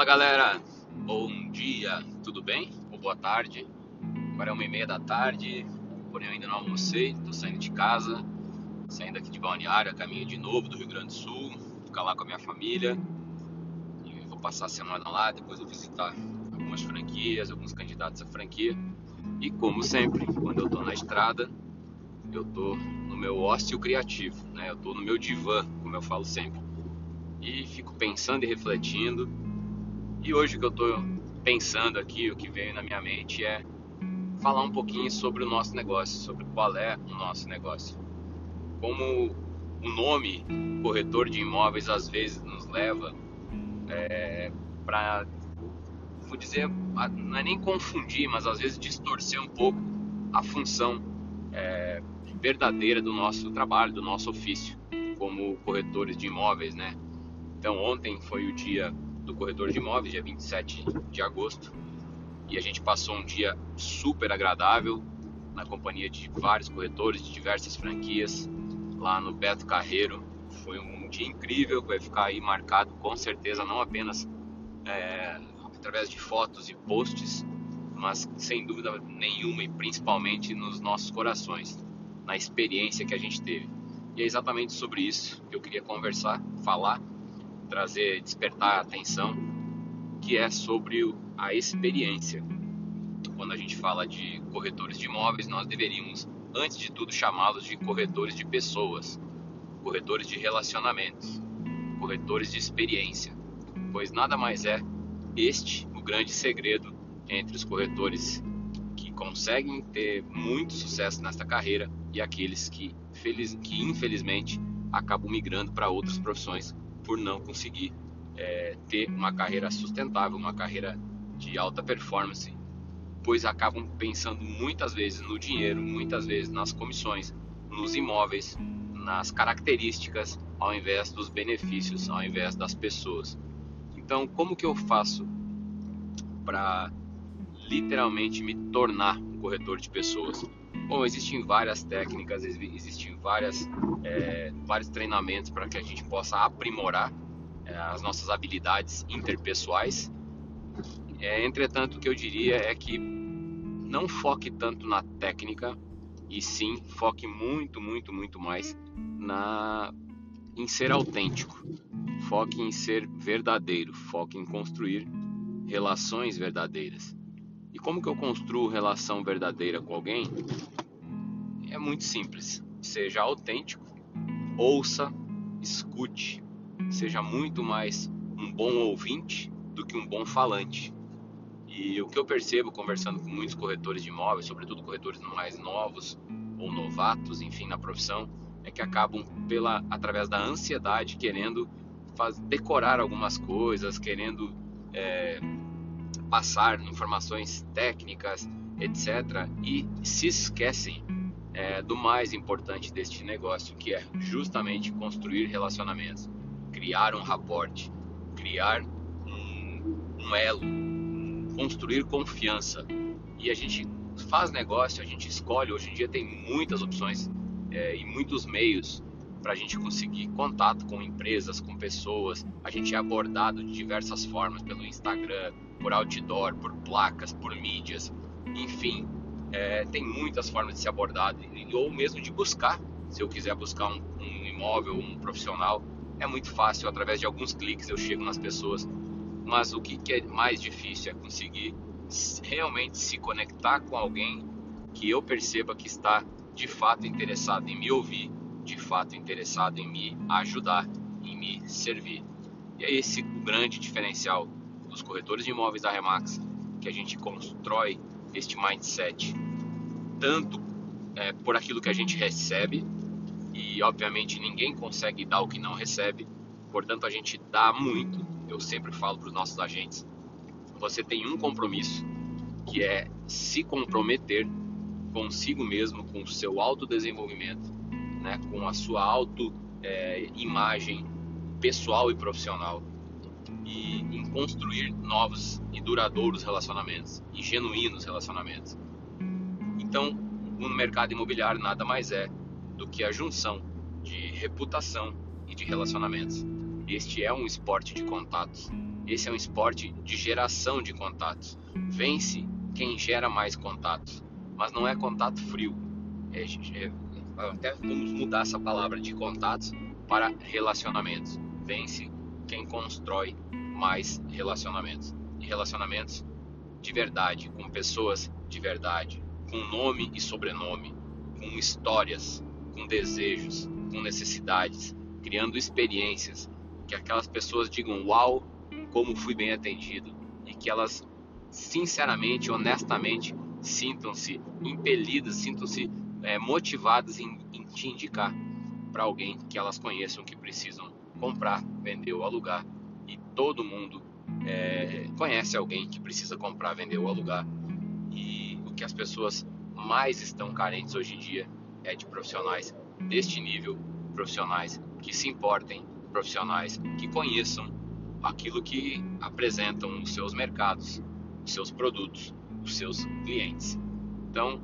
Fala galera, bom dia, tudo bem? Ou boa tarde? Agora é uma e meia da tarde, porém eu ainda não almocei, tô saindo de casa, saindo aqui de Balneário, caminho de novo do Rio Grande do Sul, ficar lá com a minha família e vou passar a semana lá, depois vou visitar algumas franquias, alguns candidatos à franquia e como sempre, quando eu tô na estrada, eu tô no meu ócio criativo, né? Eu tô no meu divã, como eu falo sempre, e fico pensando e refletindo e hoje o que eu estou pensando aqui, o que veio na minha mente é falar um pouquinho sobre o nosso negócio, sobre qual é o nosso negócio. Como o nome corretor de imóveis às vezes nos leva é, para, vou dizer, não é nem confundir, mas às vezes distorcer um pouco a função é, verdadeira do nosso trabalho, do nosso ofício como corretores de imóveis, né? Então ontem foi o dia do corredor de imóveis, dia 27 de agosto. E a gente passou um dia super agradável na companhia de vários corretores de diversas franquias lá no Beto Carreiro. Foi um dia incrível que vai ficar aí marcado com certeza, não apenas é, através de fotos e posts, mas sem dúvida nenhuma e principalmente nos nossos corações, na experiência que a gente teve. E é exatamente sobre isso que eu queria conversar, falar trazer, despertar a atenção, que é sobre a experiência. Quando a gente fala de corretores de imóveis, nós deveríamos, antes de tudo, chamá-los de corretores de pessoas, corretores de relacionamentos, corretores de experiência, pois nada mais é este o grande segredo entre os corretores que conseguem ter muito sucesso nesta carreira e aqueles que, feliz, que infelizmente acabam migrando para outras profissões por não conseguir é, ter uma carreira sustentável, uma carreira de alta performance, pois acabam pensando muitas vezes no dinheiro, muitas vezes nas comissões, nos imóveis, nas características, ao invés dos benefícios, ao invés das pessoas. Então, como que eu faço para literalmente me tornar um corretor de pessoas? Bom, existem várias técnicas, existem várias, é, vários treinamentos para que a gente possa aprimorar é, as nossas habilidades interpessoais. É, entretanto, o que eu diria é que não foque tanto na técnica e sim foque muito, muito, muito mais na em ser autêntico. Foque em ser verdadeiro, foque em construir relações verdadeiras. Como que eu construo relação verdadeira com alguém? É muito simples. Seja autêntico, ouça, escute. Seja muito mais um bom ouvinte do que um bom falante. E o que eu percebo conversando com muitos corretores de imóveis, sobretudo corretores mais novos ou novatos, enfim, na profissão, é que acabam pela através da ansiedade querendo faz, decorar algumas coisas, querendo é, passar informações técnicas, etc. E se esquecem é, do mais importante deste negócio, que é justamente construir relacionamentos, criar um raporte, criar um, um elo, construir confiança. E a gente faz negócio, a gente escolhe. Hoje em dia tem muitas opções é, e muitos meios para a gente conseguir contato com empresas, com pessoas. A gente é abordado de diversas formas pelo Instagram, por outdoor, por placas, por mídias, enfim, é, tem muitas formas de ser abordado ou mesmo de buscar. Se eu quiser buscar um, um imóvel, um profissional, é muito fácil. Através de alguns cliques eu chego nas pessoas. Mas o que, que é mais difícil é conseguir realmente se conectar com alguém que eu perceba que está de fato interessado em me ouvir, de fato interessado em me ajudar, em me servir. E é esse o grande diferencial dos corretores de imóveis da Remax, que a gente constrói este mindset tanto é, por aquilo que a gente recebe e obviamente ninguém consegue dar o que não recebe, portanto a gente dá muito. Eu sempre falo para os nossos agentes: você tem um compromisso que é se comprometer consigo mesmo, com o seu autodesenvolvimento, né, com a sua auto é, pessoal e profissional e em construir novos e duradouros relacionamentos e genuínos relacionamentos. Então, no mercado imobiliário nada mais é do que a junção de reputação e de relacionamentos. Este é um esporte de contatos. Esse é um esporte de geração de contatos. Vence quem gera mais contatos, mas não é contato frio. É, é, até vamos mudar essa palavra de contatos para relacionamentos. Vence quem constrói mais relacionamentos. E relacionamentos de verdade, com pessoas de verdade, com nome e sobrenome, com histórias, com desejos, com necessidades, criando experiências que aquelas pessoas digam uau, como fui bem atendido e que elas sinceramente, honestamente sintam-se impelidas, sintam-se é, motivadas em, em te indicar para alguém que elas conheçam que precisam comprar, vender ou alugar e todo mundo é, conhece alguém que precisa comprar, vender ou alugar e o que as pessoas mais estão carentes hoje em dia é de profissionais deste nível, profissionais que se importem, profissionais que conheçam aquilo que apresentam os seus mercados, os seus produtos, os seus clientes. Então,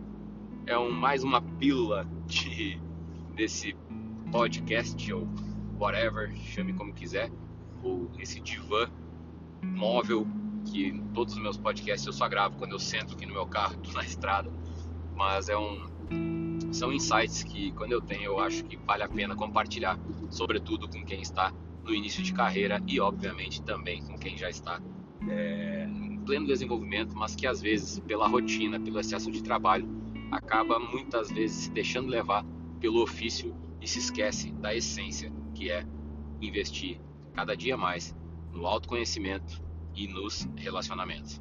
é um, mais uma pílula de, desse podcast ou whatever, chame como quiser, ou esse divã móvel que todos os meus podcasts eu só gravo quando eu sento aqui no meu carro, na estrada, mas é um são insights que quando eu tenho eu acho que vale a pena compartilhar, sobretudo com quem está no início de carreira e obviamente também com quem já está é, em pleno desenvolvimento, mas que às vezes pela rotina, pelo excesso de trabalho, acaba muitas vezes se deixando levar pelo ofício e se esquece da essência que é investir cada dia mais no autoconhecimento e nos relacionamentos.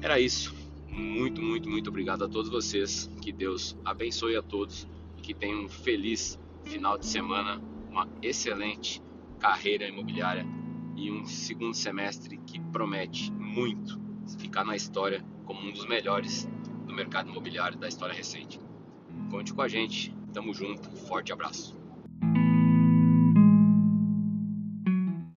Era isso. Muito, muito, muito obrigado a todos vocês. Que Deus abençoe a todos e que tenham um feliz final de semana, uma excelente carreira imobiliária e um segundo semestre que promete muito ficar na história como um dos melhores mercado imobiliário da história recente. Conte com a gente, tamo junto, forte abraço.